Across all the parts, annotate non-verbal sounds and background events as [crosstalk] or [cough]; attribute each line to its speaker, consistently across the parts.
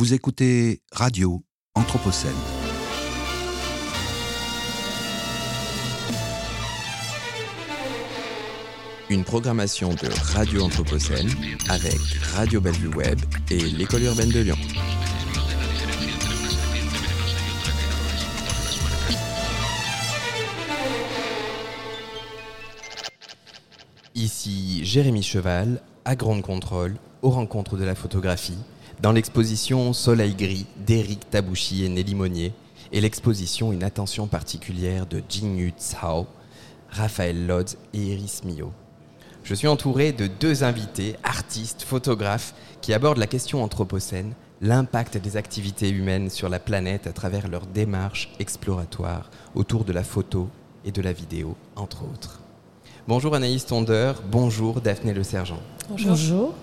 Speaker 1: Vous écoutez Radio Anthropocène.
Speaker 2: Une programmation de Radio Anthropocène avec Radio Bellevue Web et l'École urbaine de Lyon. Ici Jérémy Cheval, à Grande Contrôle, aux rencontres de la photographie, dans l'exposition Soleil gris d'Éric Tabouchi et Nelly Monnier, et l'exposition Une attention particulière de Jingyu Tsao, Raphaël Lodz et Iris Mio. Je suis entouré de deux invités, artistes, photographes, qui abordent la question anthropocène, l'impact des activités humaines sur la planète à travers leur démarche exploratoire autour de la photo et de la vidéo, entre autres. Bonjour Anaïs Tondeur, bonjour Daphné Le Sergent.
Speaker 3: Bonjour.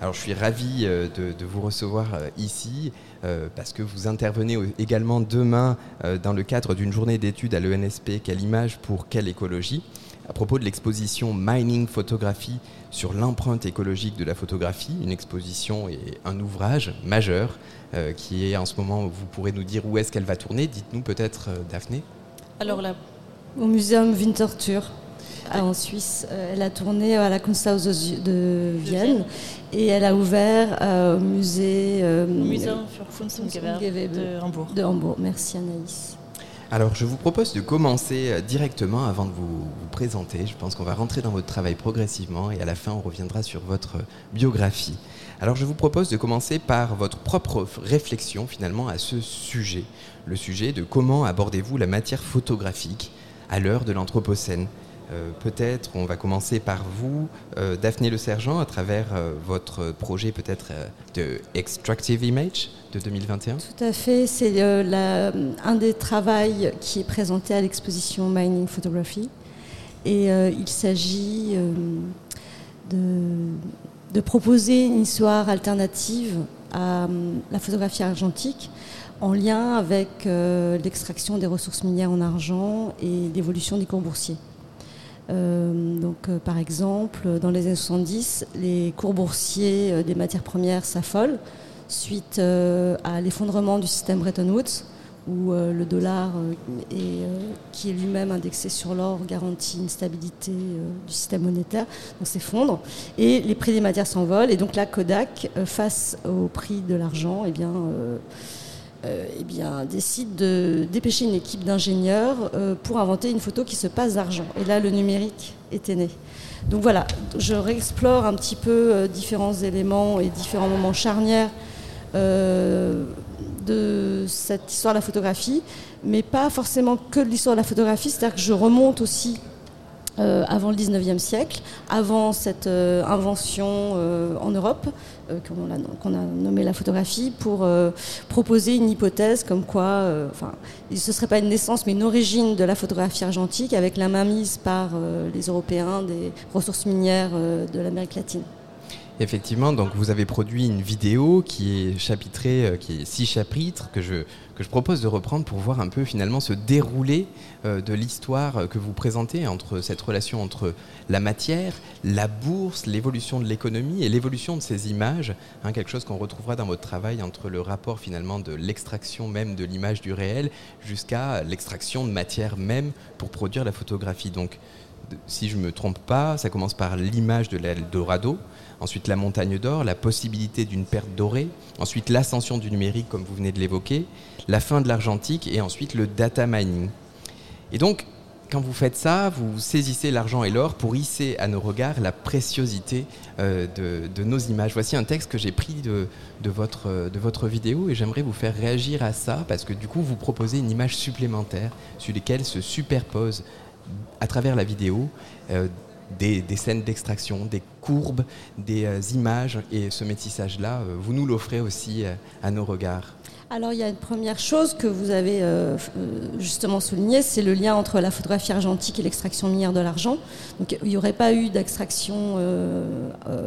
Speaker 2: Alors je suis ravi euh, de, vous recevoir euh, ici euh, parce que vous intervenez également demain dans le cadre d'une journée d'études à l'ENSP Quelle image pour quelle écologie? À propos de l'exposition Mining Photographie sur l'empreinte écologique de la photographie, une exposition et un ouvrage majeur qui est en ce moment, vous pourrez nous dire où est-ce qu'elle va tourner. Dites-nous peut-être, Daphné.
Speaker 3: Alors là, au Muséum Winterthur en Suisse, euh, elle a tourné à la Kunsthaus de, de Vienne et elle a ouvert euh, au musée euh,
Speaker 4: Gewerbe de Hambourg.
Speaker 3: de Hambourg. Merci Anaïs.
Speaker 2: Alors, je vous propose de commencer directement avant de vous, vous présenter. Je pense qu'on va rentrer dans votre travail progressivement et à la fin, on reviendra sur votre biographie. Alors, je vous propose de commencer par votre propre réflexion finalement à ce sujet, le sujet de comment abordez-vous la matière photographique à l'heure de l'Anthropocène? Euh, Peut-être on va commencer par vous, euh, Daphné Le Sergent, à travers euh, votre projet peut-être de Extractive Image de 2021.
Speaker 3: Tout à fait, c'est un des travaux qui est présenté à l'exposition Mining Photography. Et il s'agit de, proposer une histoire alternative à la photographie argentique en lien avec l'extraction des ressources minières en argent et l'évolution des cours boursiers. Euh, donc, euh, par exemple, dans les années 70, les cours boursiers euh, des matières premières s'affolent suite à l'effondrement du système Bretton Woods, où le dollar, qui est lui-même indexé sur l'or, garantit une stabilité du système monétaire, s'effondre, et les prix des matières s'envolent. Et donc là, Kodak, face au prix de l'argent, eh bien, eh bien, décide de dépêcher une équipe d'ingénieurs euh, pour inventer une photo qui se passe d'argent. Et là, le numérique était né. Donc voilà, je réexplore un petit peu euh, différents éléments et différents moments charnières euh, de cette histoire de la photographie, mais pas forcément que de l'histoire de la photographie, c'est-à-dire que je remonte aussi euh, avant le 19e siècle, avant cette euh, invention euh, en Europe, qu'on a, qu'on a nommée la photographie, pour proposer une hypothèse comme quoi, enfin, ce ne serait pas une naissance, mais une origine de la photographie argentique avec la mainmise par les Européens des ressources minières de l'Amérique latine.
Speaker 2: Effectivement, donc vous avez produit une vidéo qui est chapitrée, euh, qui est six chapitres que je, que je propose de reprendre pour voir un peu finalement ce déroulé euh, de l'histoire que vous présentez entre cette relation entre la matière, la bourse, l'évolution de l'économie et l'évolution de ces images, hein, quelque chose qu'on retrouvera dans votre travail entre le rapport finalement de l'extraction même de l'image du réel jusqu'à l'extraction de matière même pour produire la photographie. Donc, si je ne me trompe pas, ça commence par l'image de l'Eldorado, ensuite la montagne d'or, la possibilité d'une perte dorée, ensuite l'ascension du numérique comme vous venez de l'évoquer, la fin de l'argentique et ensuite le data mining. Et donc, quand vous faites ça, vous saisissez l'argent et l'or pour hisser à nos regards la préciosité euh, de, nos images. Voici un texte que j'ai pris de, de votre, euh, de votre vidéo et j'aimerais vous faire réagir à ça parce que du coup, vous proposez une image supplémentaire sur lesquelles se superposent à travers la vidéo euh, des, scènes d'extraction, des courbes, des euh, images et ce métissage-là, euh, vous nous l'offrez aussi euh, à nos regards.
Speaker 3: Alors il y a une première chose que vous avez justement souligné, c'est le lien entre la photographie argentique et l'extraction minière de l'argent. Donc il n'y aurait pas eu d'extraction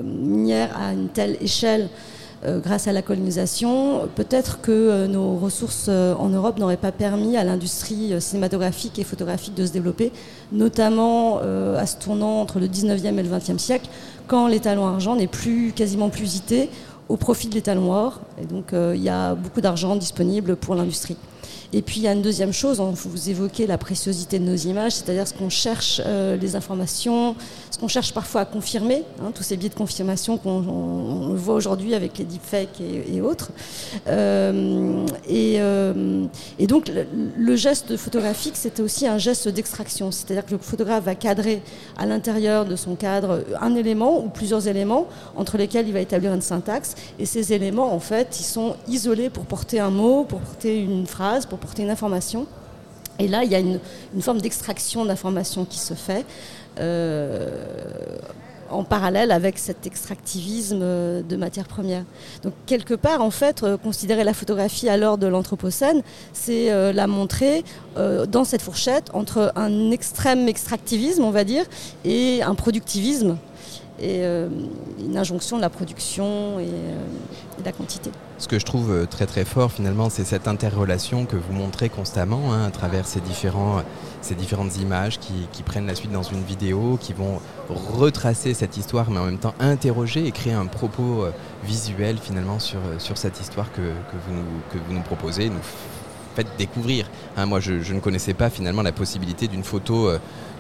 Speaker 3: minière à une telle échelle grâce à la colonisation. Peut-être que euh, nos ressources euh, en Europe n'auraient pas permis à l'industrie euh, cinématographique et photographique de se développer, notamment euh, à ce tournant entre le 19e et le 20e siècle, quand l'étalon argent n'est plus quasiment plus usité au profit de l'étal noir. Et donc il y a beaucoup d'argent disponible pour l'industrie. Et puis il y a une deuxième chose, vous évoquez la préciosité de nos images, c'est-à-dire ce qu'on cherche, euh, les informations, ce qu'on cherche parfois à confirmer, hein, tous ces biais de confirmation qu'on voit aujourd'hui avec les deepfakes et, autres. Euh, euh, et, donc le, geste photographique, c'était aussi un geste d'extraction, c'est-à-dire que le photographe va cadrer à l'intérieur de son cadre un élément ou plusieurs éléments entre lesquels il va établir une syntaxe. Et ces éléments, en fait, ils sont isolés pour porter un mot, pour porter une phrase, pour porter une information. Et là, il y a une, forme d'extraction d'informations qui se fait euh, en parallèle avec cet extractivisme de matières premières. Donc quelque part, en fait, euh, considérer la photographie à l'heure de l'Anthropocène, c'est euh, la montrer dans cette fourchette entre un extrême extractivisme, on va dire, et un productivisme et euh, une injonction de la production et, euh, de la quantité.
Speaker 2: Ce que je trouve euh, très très fort finalement, c'est cette interrelation que vous montrez constamment hein, à travers ces, différents, différentes images qui, prennent la suite dans une vidéo, qui vont retracer cette histoire, mais en même temps interroger et créer un propos visuel finalement sur, cette histoire que, vous, nous, proposez, nous faites découvrir. Hein, moi, je, ne connaissais pas finalement la possibilité d'une photo,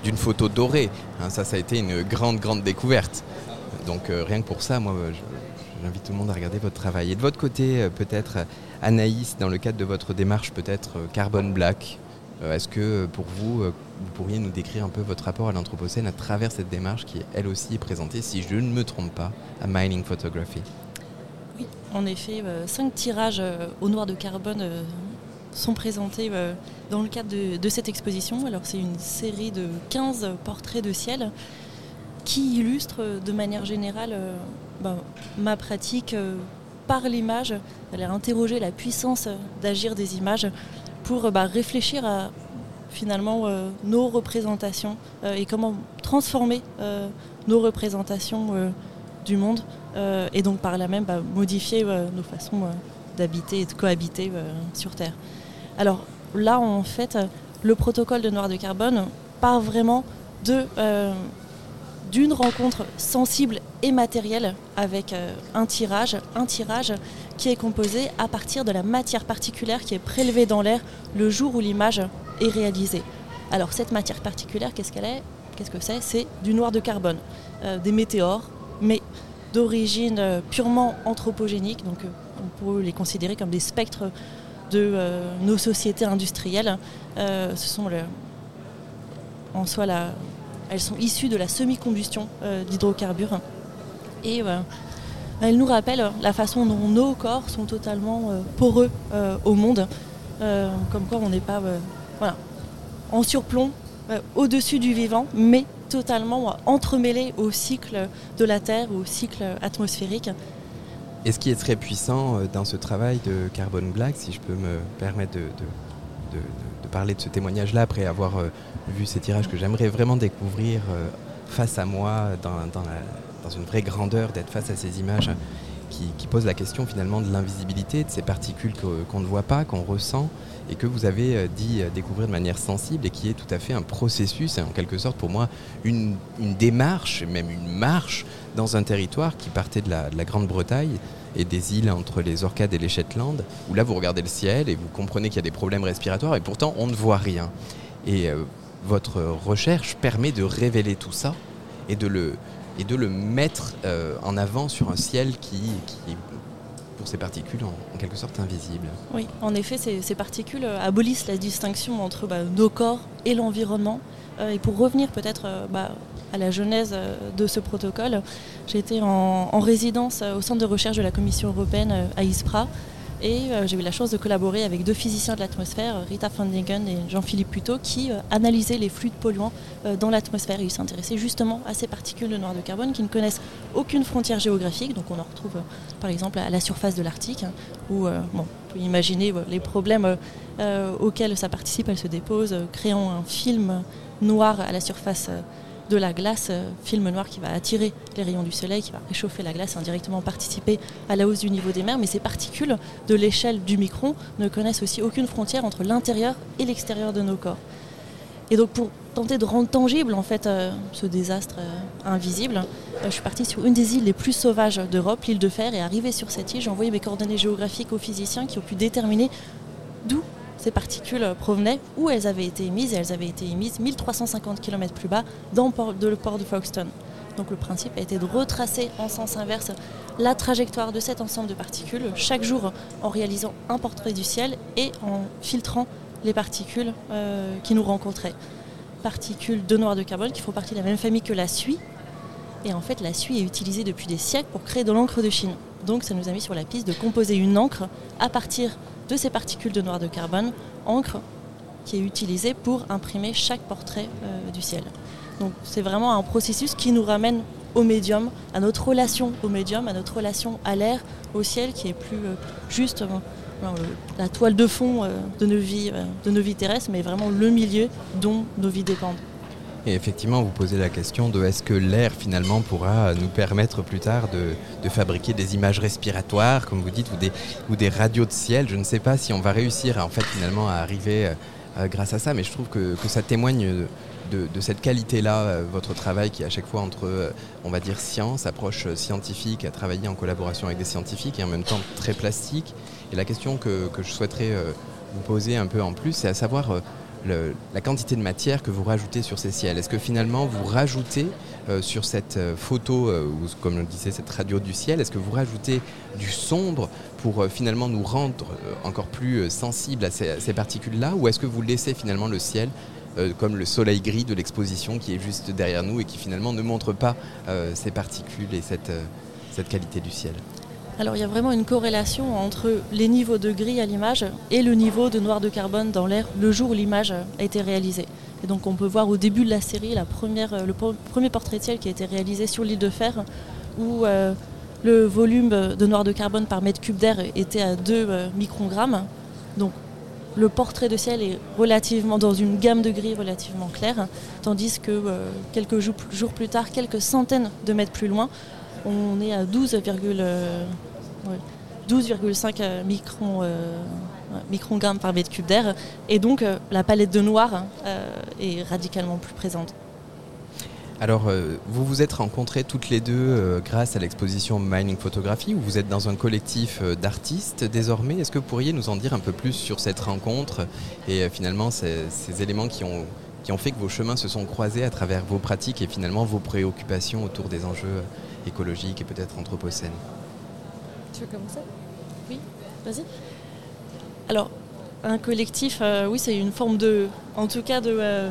Speaker 2: d'une photo dorée. Hein, ça, ça a été une grande, grande découverte. Donc euh, rien que pour ça, moi, j'invite tout le monde à regarder votre travail. Et de votre côté, euh, peut-être, Anaïs, dans le cadre de votre démarche, peut-être Carbon Black, est-ce que pour vous, vous pourriez nous décrire un peu votre rapport à l'Anthropocène à travers cette démarche qui, elle aussi, est présentée, si je ne me trompe pas, à Mining Photography?
Speaker 4: Oui, en effet, cinq tirages au noir de carbone sont présentés euh, dans le cadre de, cette exposition. Alors c'est une série de 15 portraits de ciel qui illustrent de manière générale euh, ben, ma pratique euh, par l'image, aller interroger la puissance d'agir des images pour ben, réfléchir à finalement nos représentations et comment transformer nos représentations du monde et donc par là même ben, modifier nos façons d'habiter et de cohabiter sur Terre. Alors là, en fait, le protocole de noir de carbone part vraiment euh, d'une rencontre sensible et matérielle avec euh, un tirage, un tirage qui est composé à partir de la matière particulière qui est prélevée dans l'air le jour où l'image est réalisée. Alors cette matière particulière, qu'est-ce qu'elle est? Qu'est-ce que c'est? C'est du noir de carbone, euh, des météores, mais d'origine purement anthropogénique, donc on peut les considérer comme des spectres de euh, nos sociétés industrielles. Euh, ce sont en soi elles sont issues de la semi-combustion euh, d'hydrocarbures. Et elles nous rappellent la façon dont nos corps sont totalement poreux au monde, comme quoi on n'est pas en surplomb au-dessus du vivant, mais totalement entremêlé au cycle de la Terre, au cycle atmosphérique.
Speaker 2: Et ce qui est très puissant euh, dans ce travail de Carbon Black, si je peux me permettre de, parler de ce témoignage-là après avoir euh, vu ces tirages que j'aimerais vraiment découvrir euh, face à moi, dans, une vraie grandeur, d'être face à ces images qui, posent la question finalement de l'invisibilité, de ces particules qu'on ne voit pas, qu'on ressent, et que vous avez dit découvrir de manière sensible, et qui est tout à fait un processus, en quelque sorte pour moi une, démarche, même une marche dans un territoire qui partait de la, Grande-Bretagne et des îles entre les Orcades et les Shetland, où là vous regardez le ciel et vous comprenez qu'il y a des problèmes respiratoires et pourtant on ne voit rien. Et euh, votre recherche permet de révéler tout ça et de le, et de le mettre euh, en avant sur un ciel qui, est pour ces particules en, quelque sorte invisible.
Speaker 4: Oui, en effet, ces, particules euh, abolissent la distinction entre bah, nos corps et l'environnement. Et pour revenir peut-être bah, à la genèse euh, de ce protocole. J'ai été en, résidence euh, au centre de recherche de la Commission européenne euh, à ISPRA et j'ai eu la chance de collaborer avec deux physiciens de l'atmosphère, Rita Dingen et Jean-Philippe Puteau, qui analysaient les fluides polluants dans l'atmosphère. Ils s'intéressaient justement à ces particules de noir de carbone qui ne connaissent aucune frontière géographique. Donc on en retrouve par exemple à la surface de l'Arctique, hein, où bon, on peut imaginer les problèmes auxquels ça participe. Elles se déposent, créant un film noir à la surface de la glace, euh, film noir qui va attirer les rayons du soleil, qui va réchauffer la glace et indirectement participer à la hausse du niveau des mers. Mais ces particules de l'échelle du micron ne connaissent aussi aucune frontière entre l'intérieur et l'extérieur de nos corps. Et donc pour tenter de rendre tangible en fait ce désastre invisible, je suis partie sur une des îles les plus sauvages d'Europe, l'île de Fer, et arrivée sur cette île, j'ai envoyé mes coordonnées géographiques aux physiciens qui ont pu déterminer d'où ces particules provenaient, où elles avaient été émises, et elles avaient été émises 1350 km plus bas dans le port de, Folkestone. Donc le principe a été de retracer en sens inverse la trajectoire de cet ensemble de particules chaque jour en réalisant un portrait du ciel et en filtrant les particules euh, qui nous rencontraient. Particules de noir de carbone qui font partie de la même famille que la suie. Et en fait, la suie est utilisée depuis des siècles pour créer de l'encre de Chine. Donc ça nous a mis sur la piste de composer une encre à partir de ces particules de noir de carbone, encre qui est utilisée pour imprimer chaque portrait euh, du ciel. Donc c'est vraiment un processus qui nous ramène au médium, à notre relation au médium, à notre relation à l'air, au ciel, qui est plus euh, juste euh, la toile de fond de, nos vies, de nos vies terrestres, mais vraiment le milieu dont nos vies dépendent.
Speaker 2: Et effectivement, vous posez la question de est-ce que l'air finalement pourra nous permettre plus tard de, fabriquer des images respiratoires, comme vous dites, ou des, ou des radios de ciel? Je ne sais pas si on va réussir en fait finalement à arriver euh, grâce à ça, mais je trouve que, ça témoigne de, cette qualité-là, euh, votre travail qui est à chaque fois entre, euh, on va dire, science, approche scientifique, à travailler en collaboration avec des scientifiques et en même temps très plastique. Et la question que, que je souhaiterais vous poser un peu en plus, c'est à savoir la quantité de matière que vous rajoutez sur ces ciels. Est-ce que finalement vous rajoutez euh, sur cette euh, photo, euh, ou comme on disait, cette radio du ciel, est-ce que vous rajoutez du sombre pour finalement nous rendre encore plus sensibles à ces, particules-là Ou est-ce que vous laissez finalement le ciel comme le soleil gris de l'exposition qui est juste derrière nous et qui finalement ne montre pas ces particules et cette qualité du ciel?
Speaker 4: Alors il y a vraiment une corrélation entre les niveaux de gris à l'image et le niveau de noir de carbone dans l'air le jour où l'image a été réalisée. Et donc on peut voir au début de la série le premier portrait de ciel qui a été réalisé sur l'île de Fer où euh, le volume de noir de carbone par mètre cube d'air était à 2 euh, microgrammes. Donc le portrait de ciel est relativement dans une gamme de gris relativement claire, tandis que euh, quelques jours plus tard, quelques centaines de mètres plus loin, on est à 12, 12,5 euh, microns, euh, microgrammes par mètre cube d'air. Et donc euh, la palette de noir est radicalement plus présente.
Speaker 2: Alors, vous vous êtes rencontrés toutes les deux grâce à l'exposition Mining Photographie, où vous êtes dans un collectif d'artistes désormais. Est-ce que vous pourriez nous en dire un peu plus sur cette rencontre et finalement ces, éléments qui ont, qui ont fait que vos chemins se sont croisés à travers vos pratiques et finalement vos préoccupations autour des enjeux écologiques et peut-être anthropocènes?
Speaker 4: Tu veux commencer? Oui, vas-y. Alors, un collectif, euh, oui, c'est une forme de, en tout cas, de, euh,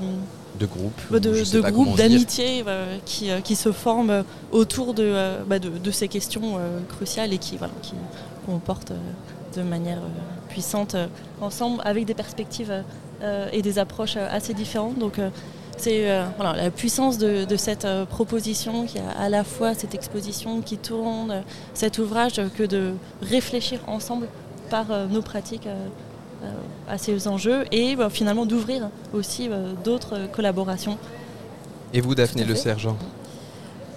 Speaker 2: de groupe,
Speaker 4: bah, de, groupe d'amitié euh, qui, qui, se forme autour de, bah, de, ces questions cruciales et qui, voilà, qui qu'on porte de manière puissante ensemble avec des perspectives et des approches assez différentes. Donc, c'est euh, la puissance de, cette euh, proposition qui a à la fois cette exposition qui tourne, euh, cet ouvrage, que de réfléchir ensemble par nos pratiques à ces enjeux et bah, finalement d'ouvrir aussi d'autres collaborations.
Speaker 2: Et vous, Daphné Le Sergent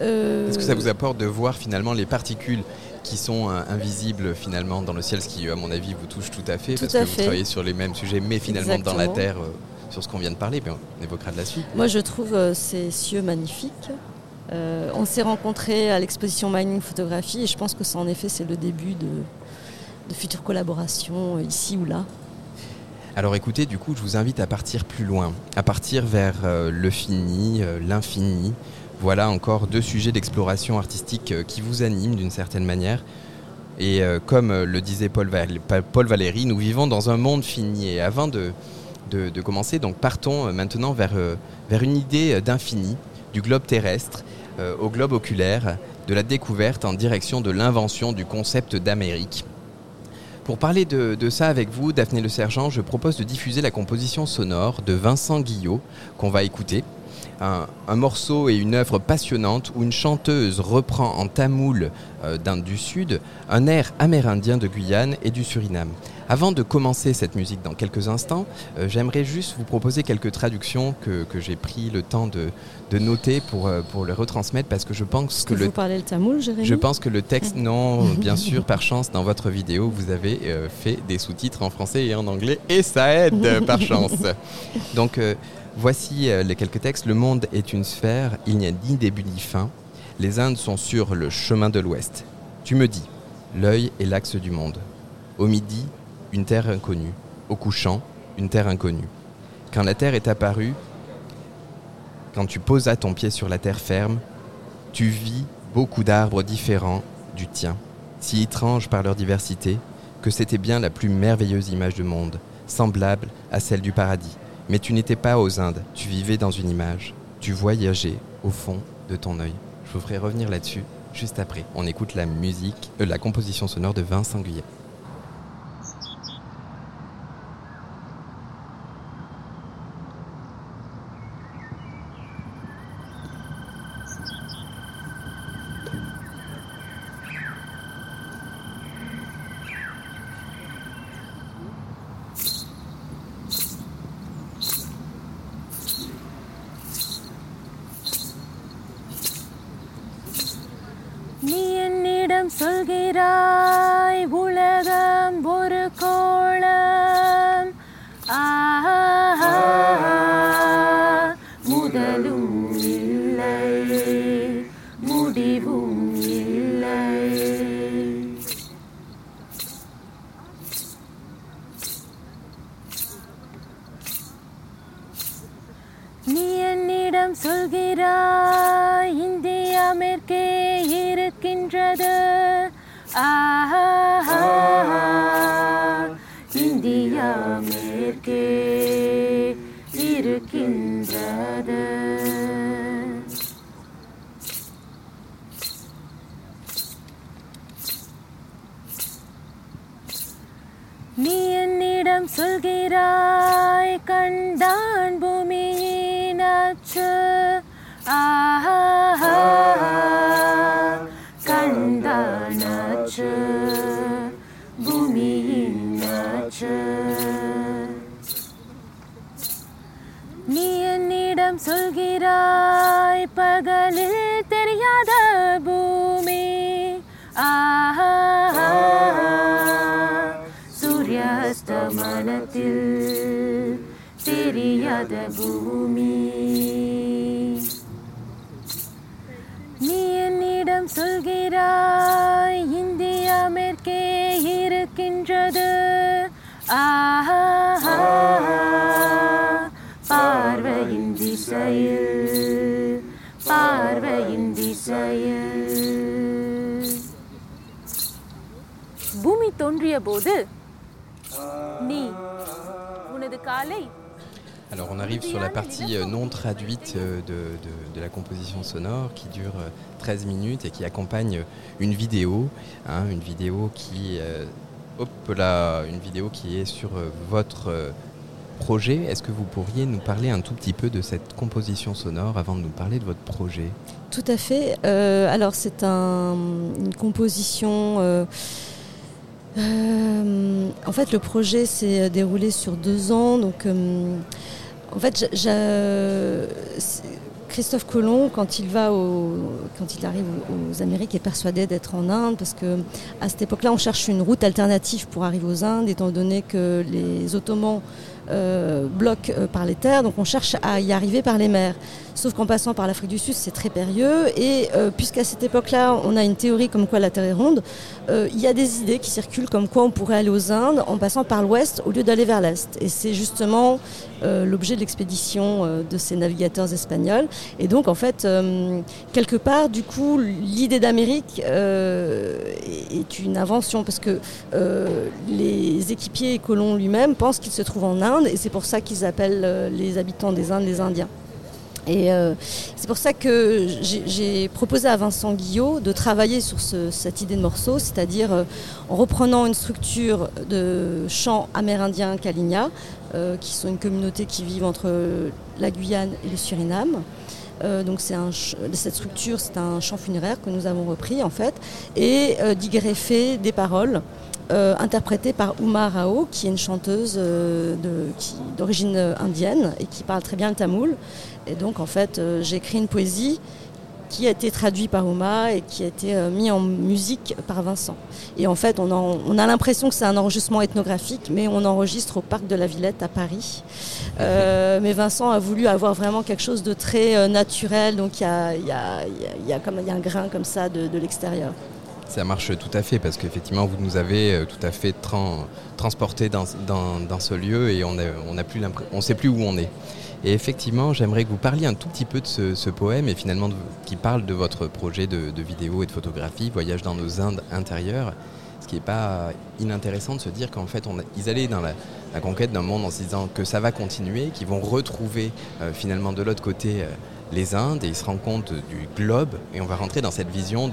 Speaker 2: Est-ce que ça vous apporte de voir finalement les particules qui sont invisibles finalement dans le ciel, ce qui à mon avis vous touche tout à fait, parce que vous travaillez sur les mêmes sujets, mais finalement dans la Terre sur ce qu'on vient de parler, puis on évoquera de la suite.
Speaker 3: Moi, je trouve euh, ces cieux magnifiques. Euh, on s'est rencontrés à l'exposition Mining Photographie et je pense que ça, en effet, c'est le début de, de futures collaborations euh, ici ou là.
Speaker 2: Alors écoutez, du coup, je vous invite à partir plus loin, à partir vers le fini, l'infini. Voilà encore deux sujets d'exploration artistique qui vous animent d'une certaine manière. Et comme le disait Paul, Paul Valéry, nous vivons dans un monde fini. Et avant de, de, commencer. Donc partons euh, maintenant vers, euh, vers une idée d'infini, du globe terrestre euh, au globe oculaire, de la découverte en direction de l'invention du concept d'Amérique. Pour parler de, ça avec vous, Daphné Le Sergent, je propose de diffuser la composition sonore de Vincent Guillot, qu'on va écouter. Un, morceau et une œuvre passionnante où une chanteuse reprend en tamoul euh, d'Inde du Sud, un air amérindien de Guyane et du Suriname. Avant de commencer cette musique dans quelques instants, euh, j'aimerais juste vous proposer quelques traductions que, que j'ai pris le temps de, de noter pour, euh, pour le retransmettre parce que je pense que,
Speaker 3: que
Speaker 2: le
Speaker 3: vous parlez le tamoul, Jérémy?
Speaker 2: Je pense que le texte, [laughs] non, bien sûr, par chance, dans votre vidéo, vous avez euh, fait des sous-titres en français et en anglais, et ça aide, par [laughs] chance. Donc, voici euh, les quelques textes. Le monde est une sphère, il n'y a ni début ni fin. Les Indes sont sur le chemin de l'Ouest. Tu me dis, l'œil est l'axe du monde. Au midi, une terre inconnue. Au couchant, une terre inconnue. Quand la terre est apparue, quand tu posas ton pied sur la terre ferme, tu vis beaucoup d'arbres différents du tien, si étranges par leur diversité, que c'était bien la plus merveilleuse image du monde, semblable à celle du paradis. Mais tu n'étais pas aux Indes, tu vivais dans une image, tu voyageais au fond de ton œil. Je vous ferai revenir là-dessus juste après. On écoute la musique, euh, la composition sonore de Vincent Guyet.
Speaker 5: இருக்கின்றது நீ என்னிடம் சொல்கிறாய் கண்டான் பூமியின் அச்சு. ஆஹா கண்டான் அச்சு. சொல்கிறாய் பகலில் தெரியாத பூமி. ஆஹா சூரியாஸ்தமனத்தில் தெரியாத பூமி. நீ என்னிடம் சொல்கிறாய் இந்தியா மேற்கே இருக்கின்றது. ஆஹா. பார்வையின் திசையில் பார்வையின் திசையில் பூமி தோன்றிய போது நீ உனது காலை
Speaker 2: Alors on arrive sur la partie euh, non traduite euh, de, de- de la composition sonore qui dure euh, 13 minutes et qui accompagne une vidéo, hein, une vidéo qui, euh, hop là, une vidéo qui est sur euh, votre euh, projet. Est-ce que vous pourriez nous parler un tout petit peu de cette composition sonore avant de nous parler de votre projet?
Speaker 3: Tout à fait. Euh, alors c'est un- une composition. euh, euh, en fait, le projet s'est déroulé sur deux ans. Donc, en fait, Christophe Colomb, quand il va au, quand il arrive aux Amériques, est persuadé d'être en Inde parce que à cette époque-là, on cherche une route alternative pour arriver aux Indes, étant donné que les Ottomans euh, bloquent euh, par les terres, donc on cherche à y arriver par les mers. Sauf qu'en passant par l'Afrique du Sud, c'est très périlleux. Et euh, puisqu'à cette époque-là, on a une théorie comme quoi la Terre est ronde, euh, il y a des idées qui circulent comme quoi on pourrait aller aux Indes en passant par l'ouest au lieu d'aller vers l'est. Et c'est justement euh, l'objet de l'expédition de ces navigateurs espagnols. Et donc, en fait, quelque part, du coup, l'idée d'Amérique est une invention parce que les équipiers et colons lui-même pensent qu'il se trouve en Inde et c'est pour ça qu'ils appellent euh, les habitants des Indes les Indiens. Et euh, c'est pour ça que j'ai proposé à Vincent Guillot de travailler sur ce- cette idée de morceau, c'est-à-dire euh, en reprenant une structure de chants amérindiens Kaligna, euh, qui sont une communauté qui vit entre la Guyane et le Suriname. Euh, c'est cette structure, c'est un chant funéraire que nous avons repris en fait, et euh, des paroles euh, interprétées par Uma Rao, qui est une chanteuse euh, d'origine indienne et qui parle très bien le tamoul. Et donc en fait, j'ai écrit une poésie qui a été traduite par Uma et qui a été euh, mis en musique par Vincent. Et en fait, on, a l'impression que c'est un enregistrement ethnographique, mais on enregistre au parc de la Villette à Paris. Euh, mais Vincent a voulu avoir vraiment quelque chose de très euh, naturel, donc il y a, y a- y a- un grain comme ça de, l'extérieur.
Speaker 2: Ça marche tout à fait parce qu'effectivement vous nous avez tout à fait tran- transporté dans, ce lieu et on ne on sait plus où on est. Et effectivement, j'aimerais que vous parliez un tout petit peu de ce, poème et finalement qui parle de votre projet de, vidéo et de photographie, Voyage dans nos Indes intérieures. Ce qui n'est pas inintéressant de se dire qu'en fait, on ils allaient dans la, conquête d'un monde en se disant que ça va continuer, qu'ils vont retrouver euh, finalement de l'autre côté euh, les Indes et ils se rendent compte du globe et on va rentrer dans cette vision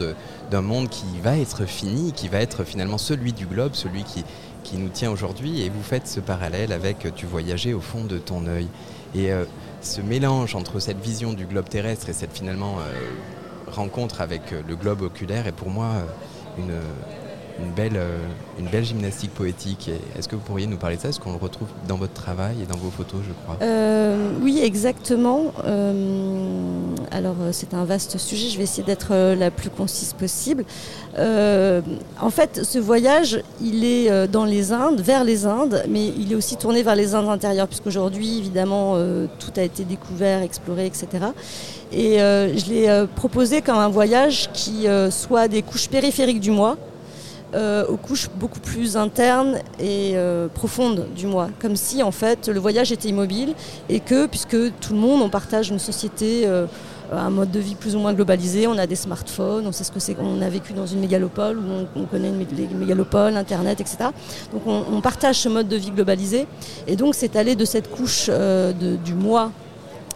Speaker 2: d'un monde qui va être fini, qui va être finalement celui du globe, celui qui, qui nous tient aujourd'hui. Et vous faites ce parallèle avec Tu voyageais au fond de ton œil. Et euh, ce mélange entre cette vision du globe terrestre et cette finalement euh, rencontre avec euh, le globe oculaire est pour moi une, une, belle, euh, une belle gymnastique poétique. Est-ce que vous pourriez nous parler de ça? Est-ce qu'on le retrouve dans votre travail et dans vos photos, je crois?
Speaker 3: Euh, oui, exactement. Euh, alors, c'est un vaste sujet. Je vais essayer d'être la plus concise possible. En fait, ce voyage, il est dans les Indes, vers les Indes, mais il est aussi tourné vers les Indes intérieures, puisqu'aujourd'hui, évidemment, tout a été découvert, exploré, etc. Et je l'ai proposé comme un voyage qui soit des couches périphériques du moi, euh, aux couches beaucoup plus internes et euh, profondes du moi. Comme si en fait le voyage était immobile et que puisque tout le monde, on partage une société, euh, un mode de vie plus ou moins globalisé, on a des smartphones, on sait ce que c'est, on a vécu dans une mégalopole où on, on connaît une, les mégalopoles, Internet, etc. Donc on, partage ce mode de vie globalisé et donc c'est aller de cette couche du moi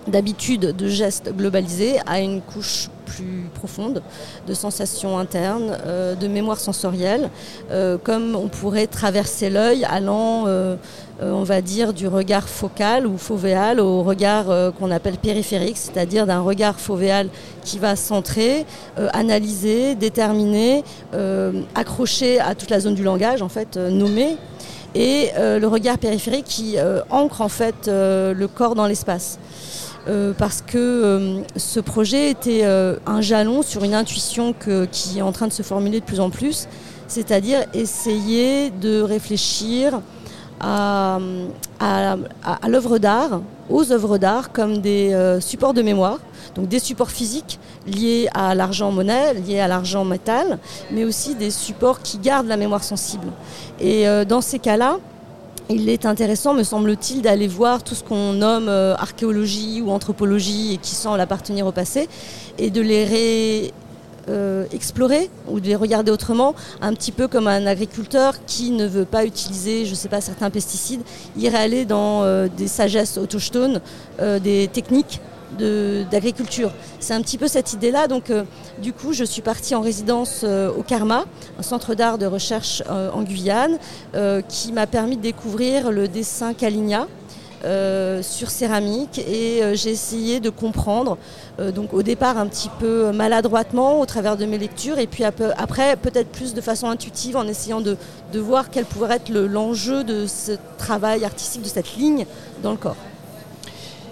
Speaker 3: d'habitude, de gestes globalisés à une couche plus profonde de sensations internes, euh, de mémoire sensorielle, euh, comme on pourrait traverser l'œil allant, euh, on va dire, du regard focal ou fovéal au regard qu'on appelle périphérique, c'est-à-dire d'un regard fovéal qui va centrer, analyser, déterminer, accrocher à toute la zone du langage, en fait, nommer, et le regard périphérique qui ancre en fait le corps dans l'espace. Euh, parce que euh, ce projet était euh, un jalon sur une intuition qui est en train de se formuler de plus en plus, c'est-à-dire essayer de réfléchir à, l'œuvre d'art, aux œuvres d'art comme des supports de mémoire, donc des supports physiques liés à l'argent monnaie, liés à l'argent métal, mais aussi des supports qui gardent la mémoire sensible. Et dans ces cas-là, il est intéressant, me semble-t-il, d'aller voir tout ce qu'on nomme euh, archéologie ou anthropologie et qui semble appartenir au passé, et de les ré- euh, explorer ou de les regarder autrement, un petit peu comme un agriculteur qui ne veut pas utiliser, je ne sais pas, certains pesticides, irait aller dans euh, des sagesses autochtones, euh, des techniques d'agriculture. C'est un petit peu cette idée-là. Donc, euh, du coup, je suis partie en résidence euh, au Karma, un centre d'art de recherche euh, en Guyane, qui m'a permis de découvrir le dessin Caligna. sur céramique et j'ai essayé de comprendre donc au départ un petit peu maladroitement au travers de mes lectures et puis après peut-être plus de façon intuitive en essayant de, voir quel pourrait être le- l'enjeu de ce travail artistique de cette ligne dans le corps.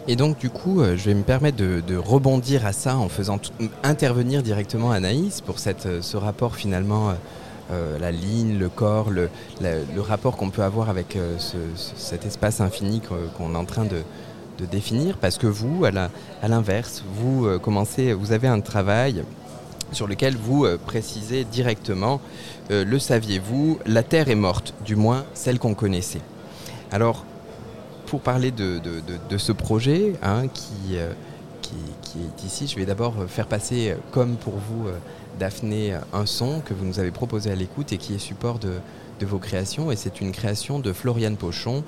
Speaker 2: Et donc du coup, euh, je vais me permettre de, rebondir à ça en faisant intervenir directement Anaïs pour cette, euh, ce rapport finalement, euh, la ligne, le corps, le, le rapport qu'on peut avoir avec ce- ce- cet espace infini qu'on est en train de, de définir. Parce que vous, à l'inverse, vous commencez, vous avez un travail sur lequel vous précisez directement, le saviez-vous, la Terre est morte, du moins celle qu'on connaissait. Alors, pour parler de, ce projet hein, qui, euh, qui, est ici, je vais d'abord faire passer, euh, comme pour vous, euh, Daphné, un son que vous nous avez proposé à l'écoute et qui est support de, vos créations. Et c'est une création de Floriane Pochon,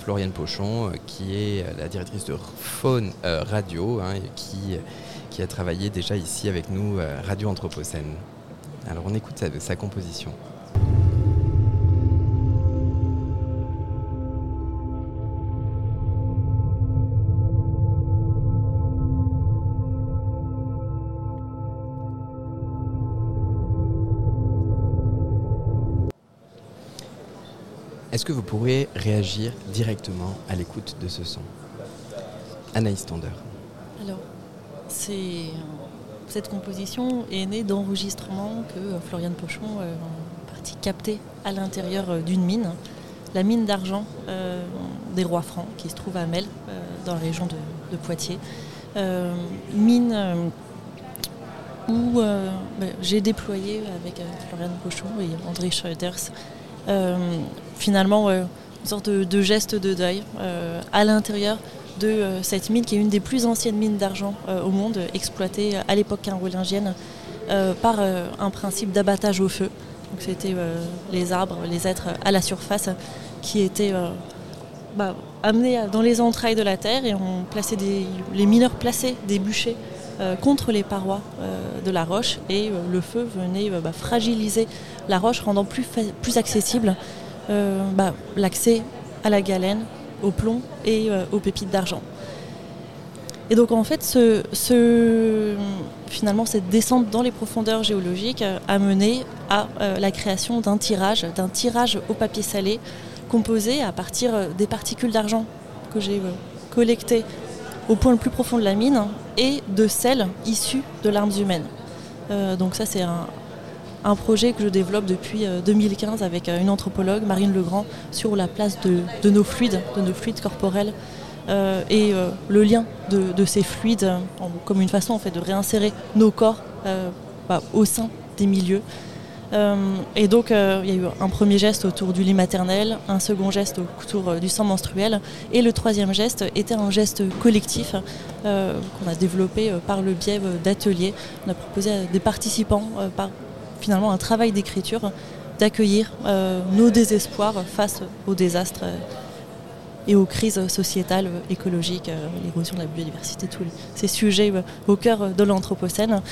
Speaker 2: Floriane Pochon qui est la directrice de Faune Radio, hein, qui, a travaillé déjà ici avec nous, Radio Anthropocène. Alors on écoute sa composition. Est-ce que vous pourriez réagir directement à l'écoute de ce son? Anaïs Tonder.
Speaker 4: Alors, c'est cette composition est née d'enregistrements que euh, Floriane Pochon euh, en partie capté à l'intérieur euh, d'une mine, la mine d'argent euh, des Rois Francs, qui se trouve à Mel, euh, dans la région de, Poitiers. Euh, mine euh, où euh, ben, j'ai déployé avec euh, Floriane Pochon et André Schroeders euh, finalement euh, une sorte de, geste de deuil euh, à l'intérieur de euh, cette mine qui est une des plus anciennes mines d'argent au monde, exploitée à l'époque carolingienne par un principe d'abattage au feu. Donc c'était les arbres, les êtres à la surface qui étaient bah, amenés dans les entrailles de la terre et on plaçait les mineurs plaçaient des bûchers contre les parois de la roche et le feu venait bah, fragiliser la roche, rendant plus, accessible bah, l'accès à la galène, au plomb et euh, aux pépites d'argent. Et donc en fait, finalement, cette descente dans les profondeurs géologiques euh, a mené à euh, la création d'un tirage, d'un tirage au papier salé composé à partir euh, des particules d'argent que j'ai euh, collectées au point le plus profond de la mine et de sel issus de larmes humaines. Euh, donc ça, c'est un, un projet que je développe depuis euh, 2015 avec euh, une anthropologue, Marine Legrand, sur la place de, nos fluides, de nos fluides corporels euh, et euh, le lien de, ces fluides euh, comme une façon en fait, de réinsérer nos corps euh, bah, au sein des milieux. Euh, et donc, euh, il y a eu un premier geste autour du lit maternel, un second geste autour euh, du sang menstruel, et le troisième geste était un geste collectif euh, qu'on a développé euh, par le biais euh, d'ateliers. On a proposé à des participants, euh, par finalement un travail d'écriture, d'accueillir euh, nos désespoirs face aux désastres euh, et aux crises sociétales, euh, écologiques, l'érosion de la biodiversité, tous ces sujets au cœur de l'Anthropocène.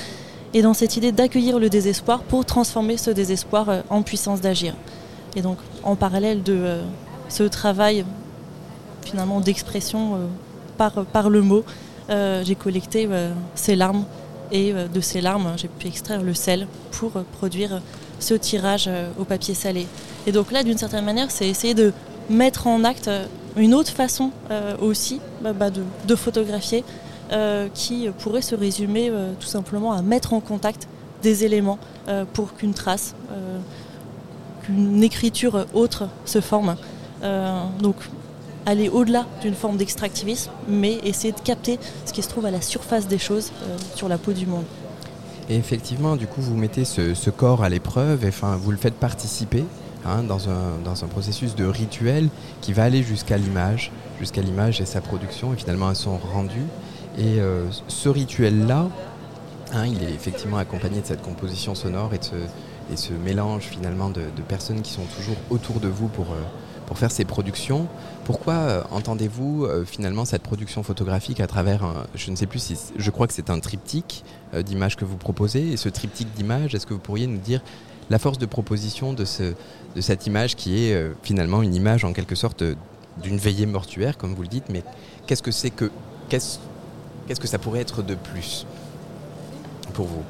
Speaker 4: Et dans cette idée d'accueillir le désespoir pour transformer ce désespoir en puissance d'agir. Et donc, en parallèle de ce travail finalement d'expression par, par le mot, j'ai collecté ces larmes et euh, de ces larmes, j'ai pu extraire le sel pour euh, produire ce tirage euh, au papier salé. Et donc là, d'une certaine manière, c'est essayer de mettre en acte euh, une autre façon euh, aussi bah, bah, de, photographier euh, qui pourrait se résumer euh, tout simplement à mettre en contact des éléments euh, pour qu'une trace, euh, qu'une écriture autre se forme. Euh, donc aller au-delà d'une forme d'extractivisme, mais essayer de capter ce qui se trouve à la surface des choses euh, sur la peau du monde.
Speaker 2: Et effectivement, du coup, vous mettez ce, corps à l'épreuve, et, enfin, vous le faites participer hein, dans, un, dans un processus de rituel qui va aller jusqu'à l'image, jusqu'à l'image et sa production, et finalement à son rendu. Et euh, ce rituel-là, hein, il est effectivement accompagné de cette composition sonore et de ce, et ce mélange finalement de, de personnes qui sont toujours autour de vous pour, euh, pour faire ces productions. Pourquoi euh, entendez-vous euh, finalement cette production photographique à travers, un- je ne sais plus si, je crois que c'est un triptyque euh, d'images que vous proposez, et ce triptyque d'images, est-ce que vous pourriez nous dire la force de proposition de, ce, de cette image qui est finalement une image en quelque sorte d'une veillée mortuaire, comme vous le dites, mais qu'est-ce que c'est que, qu'est-ce, qu'est-ce que ça pourrait être de plus pour vous?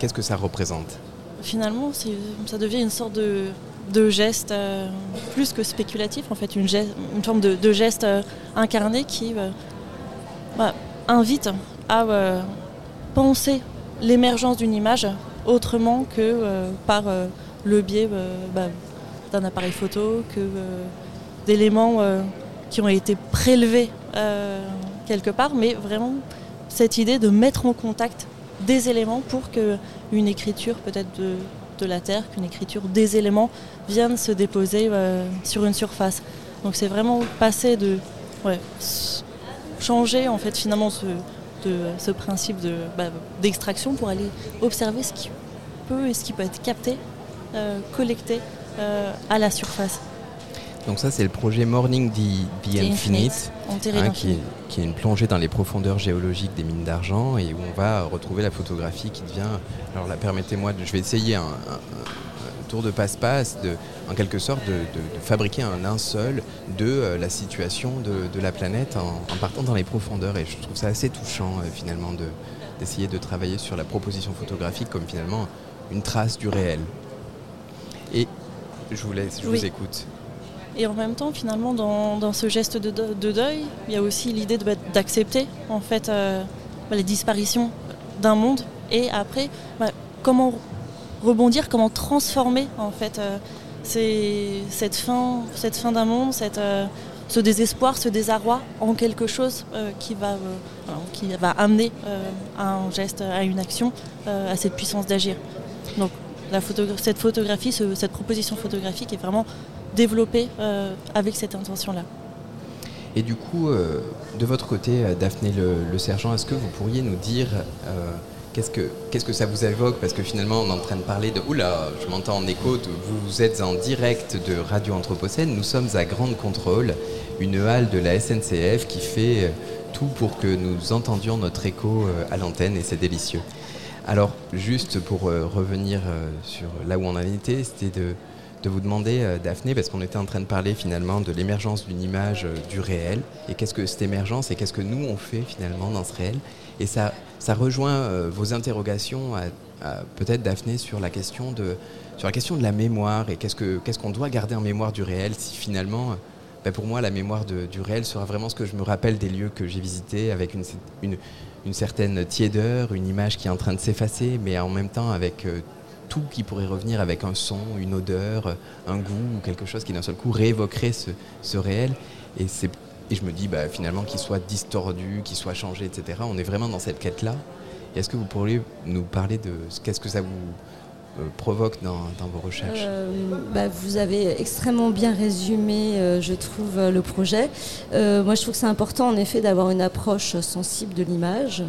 Speaker 2: Qu'est-ce que ça représente?
Speaker 4: Finalement, ça devient une sorte de, de geste euh, plus que spéculatif, en fait, une, forme de, de geste euh, incarné qui euh, bah, invite à euh, penser l'émergence d'une image autrement que par le biais bah, d'un appareil photo, que d'éléments qui ont été prélevés quelque part, mais vraiment cette idée de mettre en contact des éléments pour que une écriture peut-être de, de la Terre, qu'une écriture des éléments vienne se déposer euh, sur une surface. Donc c'est vraiment passer de changer en fait finalement ce, principe bah, d'extraction pour aller observer ce qui peut et ce qui peut être capté, euh, collecté euh, à la surface.
Speaker 2: Donc ça, c'est le projet Morning the, Infinite. Hein, qui, est, qui est une plongée dans les profondeurs géologiques des mines d'argent et où on va retrouver la photographie qui devient. Alors là, permettez-moi, je vais essayer un, un- un tour de passe-passe, de, en quelque sorte, de, de- de fabriquer un linceul de euh, la situation de, la planète en, en partant dans les profondeurs. Et je trouve ça assez touchant, euh, finalement, de- d'essayer de travailler sur la proposition photographique comme finalement une trace du réel. Et je vous laisse, je
Speaker 4: Oui.
Speaker 2: vous écoute.
Speaker 4: Et en même temps, finalement, dans, dans ce geste de, de- de deuil, il y a aussi l'idée bah, d'accepter en fait euh, bah, les disparitions d'un monde et après bah, comment rebondir, comment transformer en fait euh, cette fin, cette fin d'un monde, cette, euh, ce désespoir, ce désarroi en quelque chose qui, va, qui va amener à un geste, à une action, à cette puissance d'agir. Donc cette photographie, ce- cette proposition photographique est vraiment développée euh, avec cette intention-là.
Speaker 2: Et du coup, euh, de votre côté, euh, Daphné le, sergent, est-ce que vous pourriez nous dire qu'est-ce que ça vous évoque? Parce que finalement, on est en train de parler de oula, je m'entends en écho. vous êtes en direct de Radio Anthropocène. Nous sommes à Grande Contrôle, une halle de la SNCF qui fait tout pour que nous entendions notre écho à l'antenne et c'est délicieux. Alors, juste pour revenir sur là où on en était, c'était de, de vous demander, euh, Daphné, parce qu'on était en train de parler finalement de l'émergence d'une image euh, du réel, et qu'est-ce que cette émergence et qu'est-ce que nous on fait finalement dans ce réel. Et ça, ça rejoint euh, vos interrogations, peut-être Daphné, sur la question de, sur la question de la mémoire et qu'est-ce que qu'est-ce qu'on doit garder en mémoire du réel si finalement. ben, pour moi, la mémoire du réel sera vraiment ce que je me rappelle des lieux que j'ai visités avec une, une, une certaine tiédeur, une image qui est en train de s'effacer, mais en même temps avec tout qui pourrait revenir avec un son, une odeur, un goût ou quelque chose qui d'un seul coup réévoquerait ce, réel. Et, et je me dis bah, finalement qu'il soit distordu, qu'il soit changé, etc. On est vraiment dans cette quête-là. Est-ce que vous pourriez nous parler de ce- qu'est-ce que ça vous euh, provoque dans, vos recherches?
Speaker 3: Euh, bah, vous avez extrêmement bien résumé, euh, je trouve, le projet. Moi, je trouve que c'est important, en effet, d'avoir une approche sensible de l'image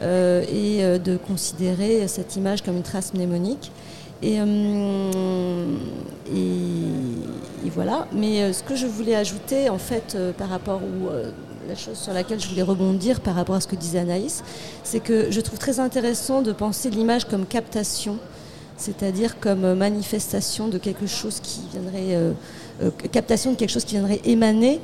Speaker 3: et euh, de considérer cette image comme une trace mnémonique. Et, euh, voilà. Mais euh, ce que je voulais ajouter, en fait, euh, par rapport euh, la chose sur laquelle je voulais rebondir par rapport à ce que disait Anaïs, c'est que je trouve très intéressant de penser l'image comme captation c'est-à-dire comme euh, manifestation de quelque chose qui viendrait, euh, euh, captation de quelque chose qui viendrait émaner.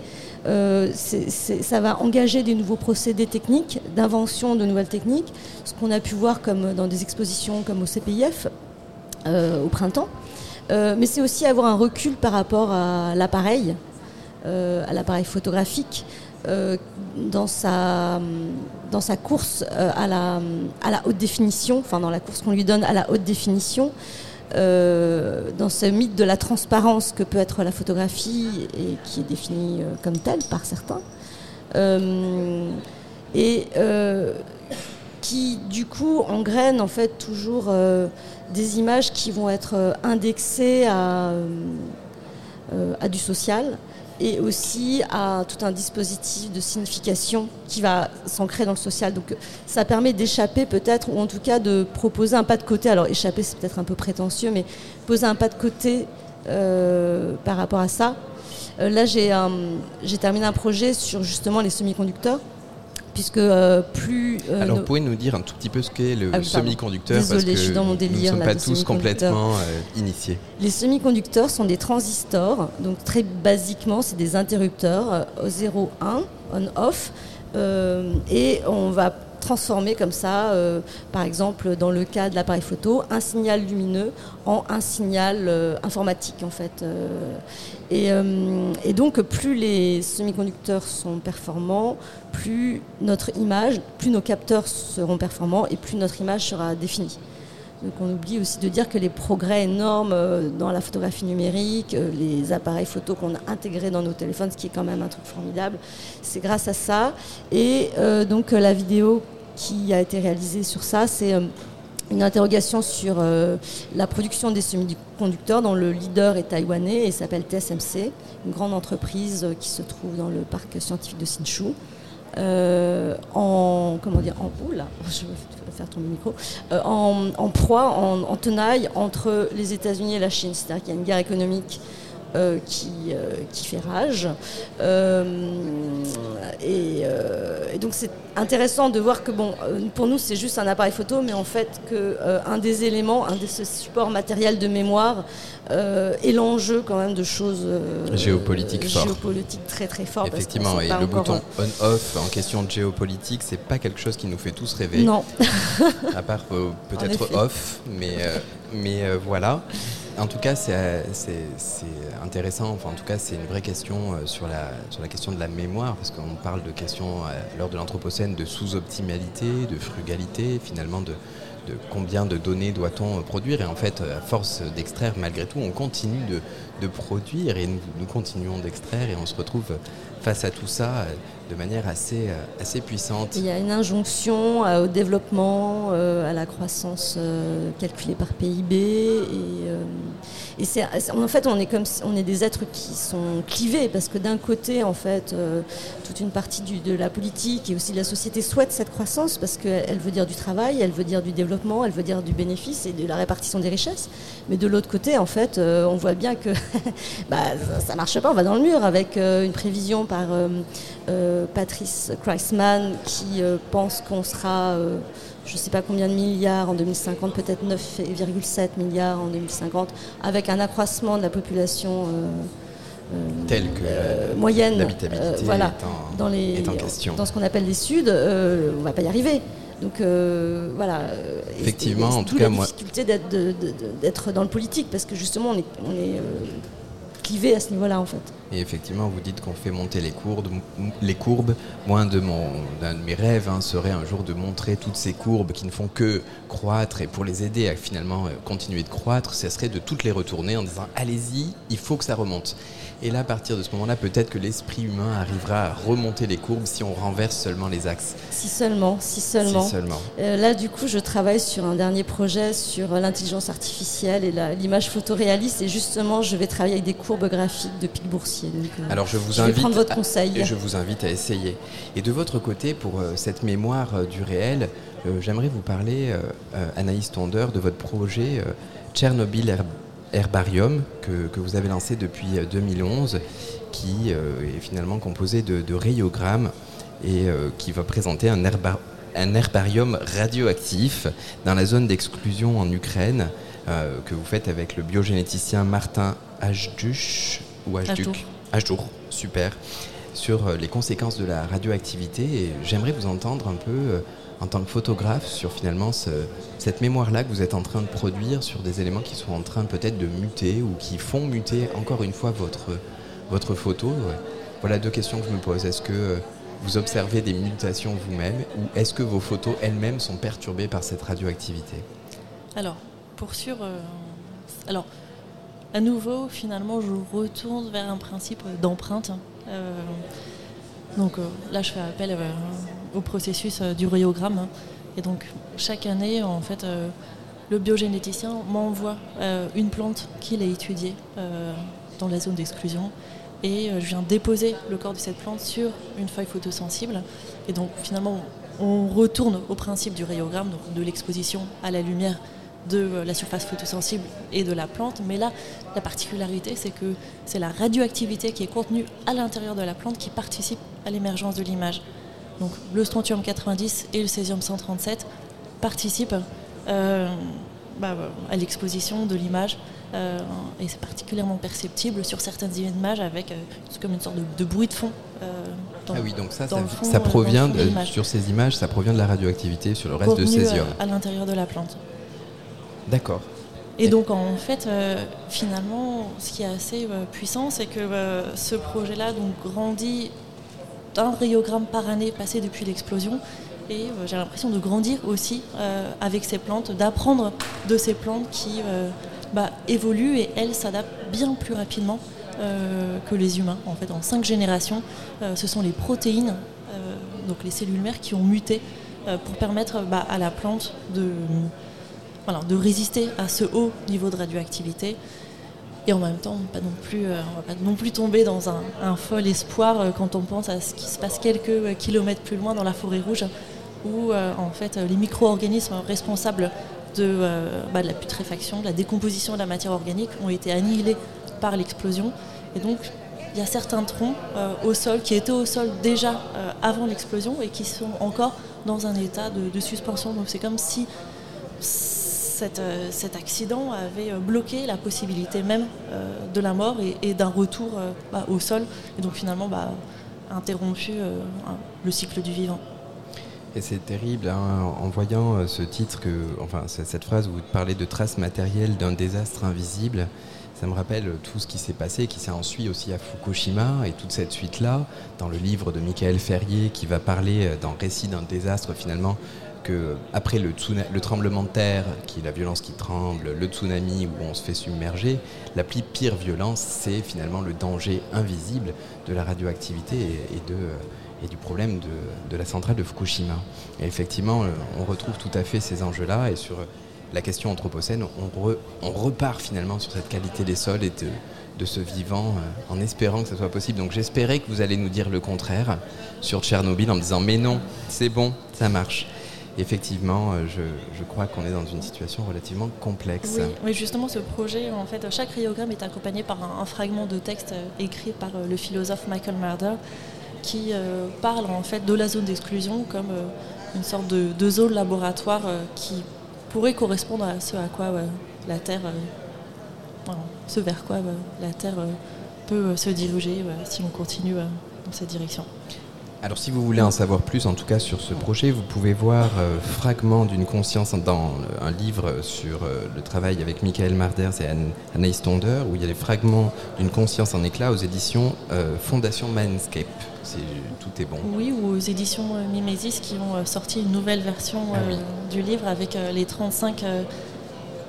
Speaker 3: Euh, ça va engager des nouveaux procédés techniques, d'invention de nouvelles techniques, ce qu'on a pu voir comme dans des expositions comme au CPIF euh, au printemps. Euh, mais c'est aussi avoir un recul par rapport à l'appareil, à l'appareil photographique, dans, sa, dans sa course à, la, à la haute définition, enfin dans la course qu'on lui donne à la haute définition, euh, dans ce mythe de la transparence que peut être la photographie et qui est définie euh, comme telle par certains. Euh, et qui du coup engraine en fait toujours des images qui vont être indexées à du social et aussi à tout un dispositif de signification qui va s'ancrer dans le social. Donc ça permet d'échapper peut-être, ou en tout cas de proposer un pas de côté. Alors échapper c'est peut-être un peu prétentieux, mais poser un pas de côté euh, par rapport à ça. Euh, là j'ai terminé un projet sur justement les semi-conducteurs, puisque euh, plus... euh,
Speaker 2: Alors,
Speaker 3: nos-
Speaker 2: pouvez nous dire un tout petit peu ce qu'est le
Speaker 3: Ah
Speaker 2: semi-conducteur
Speaker 3: Désolée,
Speaker 2: parce que
Speaker 3: je suis dans mon
Speaker 2: nous
Speaker 3: délire,
Speaker 2: ne sommes pas tous complètement euh, initiés.
Speaker 3: Les semi-conducteurs sont des transistors, donc très basiquement, c'est des interrupteurs euh, 0, 1, on-off, et on va transformer comme ça, euh, par exemple dans le cas de l'appareil photo, un signal lumineux en un signal euh, informatique en fait. euh. et, et donc plus les semi-conducteurs sont performants, plus notre image, plus nos capteurs seront performants et plus notre image sera définie. Donc on oublie aussi de dire que les progrès énormes euh, dans la photographie numérique, euh, les appareils photo qu'on a intégrés dans nos téléphones, ce qui est quand même un truc formidable, c'est grâce à ça. Et euh, donc la vidéo qui a été réalisée sur ça, c'est une interrogation sur la production des semi-conducteurs dont le leader est taïwanais et s'appelle TSMC, une grande entreprise qui se trouve dans le parc scientifique de Hsinchu. Euh, en comment dire en oula, [laughs] je vais faire tomber le micro. Euh, en, en proie en, en tenaille entre les États-Unis et la Chine. C'est-à-dire qu'il y a une guerre économique euh, qui, euh, qui fait rage Euh, et, et donc c'est intéressant de voir que bon pour nous c'est juste un appareil photo mais en fait que un des éléments un des supports matériels de mémoire est l'enjeu quand même de choses
Speaker 2: Géopolitiques forts.
Speaker 3: géopolitiques très très qu'on
Speaker 2: Effectivement, et le bouton on-off en question de géopolitique, c'est pas quelque chose qui nous fait tous rêver.
Speaker 3: non
Speaker 2: À part [laughs] peut-être off, mais, mais voilà. En tout cas, c'est intéressant. Enfin, en tout cas, c'est une vraie question euh, sur la, question de la mémoire, parce qu'on parle de questions euh, lors de l'Anthropocène de sous-optimalité, de frugalité, finalement de, combien de données doit-on euh, produire. Et en fait, à force d'extraire, malgré tout, on continue de, produire et nous, continuons d'extraire et on se retrouve face à tout ça de manière assez, euh, assez puissante.
Speaker 3: Il y a une injonction euh, au développement, euh, à la croissance calculée par PIB. Et, c'est, en fait, on est, comme, on est des êtres qui sont clivés parce que d'un côté, en fait, toute une partie de la politique et aussi de la société souhaite cette croissance parce qu'elle elle veut dire du travail, elle veut dire du développement, elle veut dire du bénéfice et de la répartition des richesses. Mais de l'autre côté, en fait, on voit bien que [laughs] bah, ça ne marche pas, on va dans le mur avec une prévision par Patrice Kreisman qui euh, pense qu'on sera, euh, je ne sais pas combien de milliards en 2050, peut-être 9,7 milliards en 2050, avec un accroissement de la population euh, euh,
Speaker 2: Telle que
Speaker 3: euh,
Speaker 2: la-
Speaker 3: moyenne,
Speaker 2: l'habitabilité
Speaker 3: euh, voilà,
Speaker 2: est en-
Speaker 3: dans, les,
Speaker 2: est en question.
Speaker 3: dans ce qu'on appelle les Suds, euh, on ne va pas y arriver. Donc euh, voilà. euh, et-
Speaker 2: Effectivement,
Speaker 3: et
Speaker 2: en tout cas,
Speaker 3: la
Speaker 2: moi-
Speaker 3: difficulté d'être, dans le politique parce que justement on est, on est euh, clivé à ce niveau-là en fait.
Speaker 2: Et effectivement, vous dites qu'on fait monter les courbes. Les courbes. Moi, un de, mon, d'un de mes rêves hein, serait un jour de montrer toutes ces courbes qui ne font que croître et pour les aider à finalement euh, continuer de croître, ce serait de toutes les retourner en disant allez-y, il faut que ça remonte. Et là, à partir de ce moment-là, peut-être que l'esprit humain arrivera à remonter les courbes si on renverse seulement les axes.
Speaker 3: Si seulement, si seulement.
Speaker 2: Si seulement.
Speaker 3: Euh, là, du coup, je travaille sur un dernier projet sur euh, l'intelligence artificielle et l'image photoréaliste. Et justement, je vais travailler avec des courbes graphiques de pic boursier. Donc, euh,
Speaker 2: Alors je vous
Speaker 3: je vais
Speaker 2: invite
Speaker 3: prendre votre conseil.
Speaker 2: et je vous invite à essayer. Et de votre côté, pour euh, cette mémoire euh, du réel, euh, j'aimerais vous parler, euh, euh, Anaïs Tonder, de votre projet euh, Tchernobyl Herb- Herbarium que, que vous avez lancé depuis euh, 2011, qui euh, est finalement composé de, de rayogrammes et euh, qui va présenter un, herba- un herbarium radioactif dans la zone d'exclusion en Ukraine euh, que vous faites avec le biogénéticien Martin Hajduch ou Hajduc.
Speaker 4: Hajdour.
Speaker 2: Hajdour, super, sur euh, les conséquences de la radioactivité. Et j'aimerais vous entendre un peu, euh, en tant que photographe, sur finalement ce- cette mémoire-là que vous êtes en train de produire sur des éléments qui sont en train peut-être de muter ou qui font muter encore une fois votre, votre photo. Voilà deux questions que je me pose. Est-ce que euh, vous observez des mutations vous-même ou est-ce que vos photos elles-mêmes sont perturbées par cette radioactivité?
Speaker 4: Alors, pour sûr, alors, à nouveau, finalement, je retourne vers un principe d'empreinte. Euh, donc euh, là, je fais appel euh, au processus du rayogramme. hein. Et donc, chaque année, en fait, le biogénéticien m'envoie une plante qu'il a étudiée dans la zone d'exclusion. Et je viens déposer le corps de cette plante sur une feuille photosensible. Et donc, finalement, on retourne au principe du rayogramme, donc de l'exposition à la lumière de euh, la surface photosensible et de la plante. Mais là, la particularité, c'est que c'est la radioactivité qui est contenue à l'intérieur de la plante qui participe à l'émergence de l'image. Donc le strontium 90 et le césium 137 participent euh, bah, à l'exposition de l'image. euh, et c'est particulièrement perceptible sur certaines images avec euh, comme une sorte de, de bruit de fond. dans-
Speaker 2: Ah oui, donc ça, ça,
Speaker 4: fond,
Speaker 2: provient
Speaker 4: de
Speaker 2: sur ces images, ça provient de la radioactivité sur le reste de césium.
Speaker 4: à l'intérieur de la plante.
Speaker 2: D'accord.
Speaker 4: Et donc en fait, euh, finalement, ce qui est assez euh, puissant, c'est que euh, ce projet-là donc grandit d'un rayogramme par année passé depuis l'explosion. Et j'ai l'impression de grandir aussi avec ces plantes, d'apprendre de ces plantes qui bah, évoluent et elles s'adaptent bien plus rapidement que les humains. En fait, en cinq générations, ce sont les protéines, donc les cellules mères, qui ont muté pour permettre bah, à la plante de de résister à ce haut niveau de radioactivité. Et en même temps, pas non plus, euh, va pas non plus tomber dans un, fol espoir euh, quand on pense à ce qui se passe quelques euh, kilomètres plus loin dans la forêt rouge, où en fait les micro-organismes responsables de, bah, de la putréfaction, de la décomposition de la matière organique ont été annihilés par l'explosion. Et donc, il y a certains troncs au sol qui étaient au sol déjà avant l'explosion et qui sont encore dans un état de, de suspension. Donc c'est comme si cet, euh, cet accident avait euh, bloqué la possibilité même euh, de la mort et, d'un retour bah, au sol, et donc finalement bah, interrompu le cycle du vivant.
Speaker 2: Et c'est terrible hein, en voyant ce titre, enfin cette phrase où vous parlez de traces matérielles d'un désastre invisible. Ça me rappelle tout ce qui s'est passé, qui s'est ensuite aussi à Fukushima et toute cette suite-là, dans le livre de Michael Ferrier qui va parler dans Récit d'un désastre finalement, que après le, tremblement de terre, qui est la violence qui tremble, le tsunami où on se fait submerger, la plus pire violence, c'est finalement le danger invisible de la radioactivité et, du problème de, la centrale de Fukushima. Et effectivement, euh, on retrouve tout à fait ces enjeux-là et sur la question anthropocène, on, re- on repart finalement sur cette qualité des sols et de, de ce vivant euh, en espérant que ça soit possible. Donc j'espérais que vous allez nous dire le contraire sur Tchernobyl en me disant mais non, c'est bon, ça marche. Effectivement, euh, je, crois qu'on est dans une situation relativement complexe.
Speaker 4: Oui, justement, ce projet, en fait, chaque radiogramme est accompagné par un, fragment de texte euh, écrit par euh, le philosophe Michael Marder, qui parle en fait de la zone d'exclusion comme une sorte de, de zone laboratoire qui pourrait correspondre à ce à quoi la Terre, voilà, ce vers quoi la Terre peut se diriger si on continue dans cette direction.
Speaker 2: Alors si vous voulez en savoir plus, en tout cas sur ce projet, vous pouvez voir euh, Fragment d'une conscience dans un livre sur euh, le travail avec Michael Marders et Anne- Anaïs Tonder, où il y a les fragments d'une conscience en éclat aux éditions euh, Fondation Manscape. Tout est bon.
Speaker 4: Oui, ou aux éditions euh, Mimesis qui ont sorti une nouvelle version
Speaker 2: Ah oui.
Speaker 4: du livre avec les 35 euh,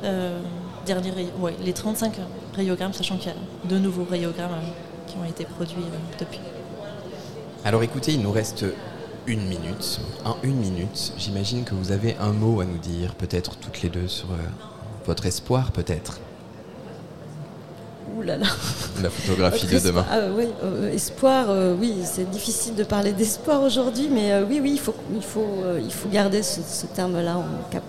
Speaker 4: euh, derniers ouais, les 35 rayogrammes, sachant qu'il y a deux nouveaux rayogrammes qui ont été produits depuis.
Speaker 2: Alors écoutez, il nous reste une minute. En une minute, j'imagine que vous avez un mot à nous dire, peut-être toutes les deux, sur euh, votre espoir, peut-être,
Speaker 3: Ouh là là.
Speaker 2: la photographie de demain.
Speaker 3: espoir- ah, oui, euh, espoir, euh, oui, c'est difficile de parler d'espoir aujourd'hui, mais oui, oui, il faut, il faut, il faut garder ce, ce terme-là en cap.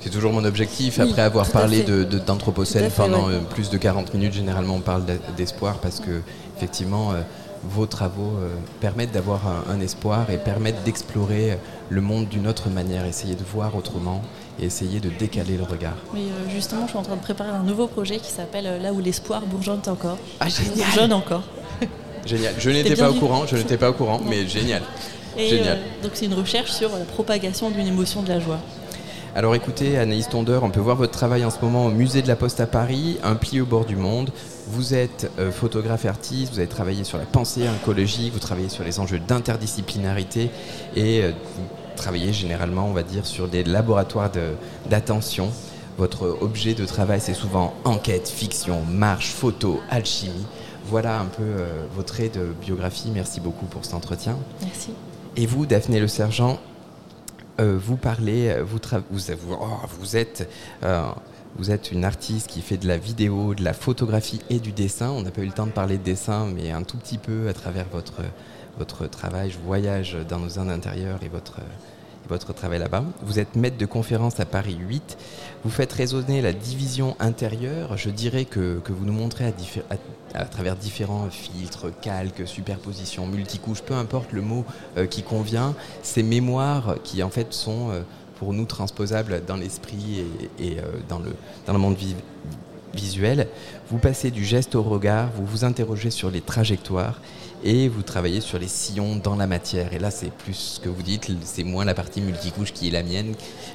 Speaker 2: C'est toujours mon objectif.
Speaker 3: Oui,
Speaker 2: Après avoir parlé
Speaker 3: fait.
Speaker 2: de- de- d'Anthropocène
Speaker 3: fait,
Speaker 2: pendant
Speaker 3: ouais.
Speaker 2: plus de 40 minutes, généralement on parle d'espoir parce que effectivement vos travaux euh, permettent d'avoir un, un espoir et permettent d'explorer euh, le monde d'une autre manière, essayer de voir autrement et essayer de décaler le regard.
Speaker 4: Mais euh, justement, je suis en train de préparer un nouveau projet qui s'appelle Là où l'espoir bourgeonne encore.
Speaker 2: Ah génial
Speaker 4: Bourgeonne encore. [laughs]
Speaker 2: Génial. Je n'étais pas au courant, je n'étais pas au courant, mais génial.
Speaker 4: Et
Speaker 2: Génial.
Speaker 4: euh, donc c'est une recherche sur la propagation d'une émotion de la joie.
Speaker 2: Alors écoutez, Anaïs Tonder, on peut voir votre travail en ce moment au musée de la Poste à Paris, un pli au bord du monde. Vous êtes euh, photographe artiste, vous avez travaillé sur la pensée écologique, vous travaillez sur les enjeux d'interdisciplinarité et euh, vous travaillez généralement, on va dire, sur des laboratoires de- d'attention. Votre objet de travail, c'est souvent enquête, fiction, marche, photo, alchimie. Voilà un peu euh, vos traits de biographie. Merci beaucoup pour cet entretien.
Speaker 4: Merci.
Speaker 2: Et vous, Daphné Le Sergent, euh, vous parlez, euh, vous, vous, vous- oh, êtes, euh, vous êtes une artiste qui fait de la vidéo, de la photographie et du dessin. On n'a pas eu le temps de parler de dessin, mais un tout petit peu à travers votre, votre travail. Je voyage dans nos Indes intérieures et votre, votre travail là-bas. Vous êtes maître de conférence à Paris 8. Vous faites résonner la division intérieure. Je dirais que, que vous nous montrez à, travers différents filtres, calques, superpositions, multicouches, peu importe le mot euh, qui convient, ces mémoires qui en fait sont euh, pour nous transposables dans l'esprit et, euh, dans, le, dans le monde vi- visuel. Vous passez du geste au regard, vous vous interrogez sur les trajectoires et vous travaillez sur les sillons dans la matière. Et là, c'est plus ce que vous dites, c'est moins la partie multicouche qui est la mienne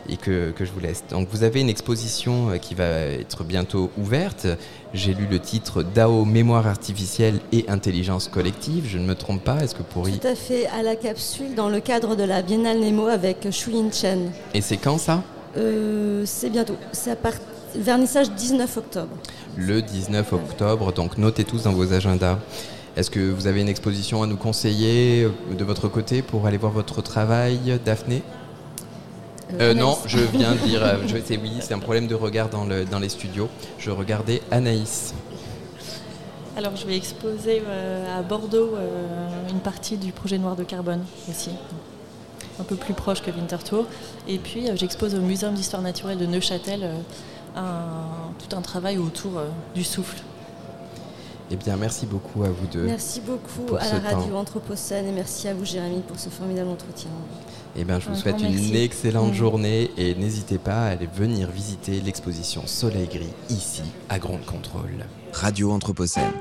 Speaker 2: et que, que je vous laisse. Donc vous avez une exposition euh, qui va être bientôt ouverte. J'ai lu le titre DAO, mémoire artificielle et intelligence collective. Je ne me trompe pas, est-ce que pour y...
Speaker 3: Tout à fait à la capsule dans le cadre de la Biennale Nemo avec Shu Yin Chen.
Speaker 2: Et c'est quand ça?
Speaker 3: Euh, c'est bientôt. C'est à part... vernissage 19 octobre.
Speaker 2: le 19 octobre, donc notez tous dans vos agendas. Est-ce que vous avez une exposition à nous conseiller euh, de votre côté pour aller voir votre travail, Daphné? Euh,
Speaker 3: Anaïs.
Speaker 2: Non, je viens de dire, [laughs] euh, je sais oui, c'est un problème de regard dans, le, dans les studios. Je regardais Anaïs.
Speaker 4: Alors je vais exposer euh, à Bordeaux euh, une partie du projet Noir de Carbone aussi, un peu plus proche que Winterthur. Et puis euh, j'expose au Muséum d'histoire naturelle de Neuchâtel euh, un- tout un travail autour euh, du souffle.
Speaker 2: Eh bien, merci beaucoup à vous deux.
Speaker 3: Merci beaucoup
Speaker 2: pour
Speaker 3: à la radio
Speaker 2: temps.
Speaker 3: Anthropocène et merci à vous Jérémy pour ce formidable entretien.
Speaker 2: Eh bien, je vous
Speaker 4: Un
Speaker 2: souhaite une
Speaker 4: merci.
Speaker 2: excellente
Speaker 4: Mm.
Speaker 2: journée et n'hésitez pas à aller venir visiter l'exposition Soleil Gris ici à Grande Contrôle.
Speaker 1: Radio Anthropocène.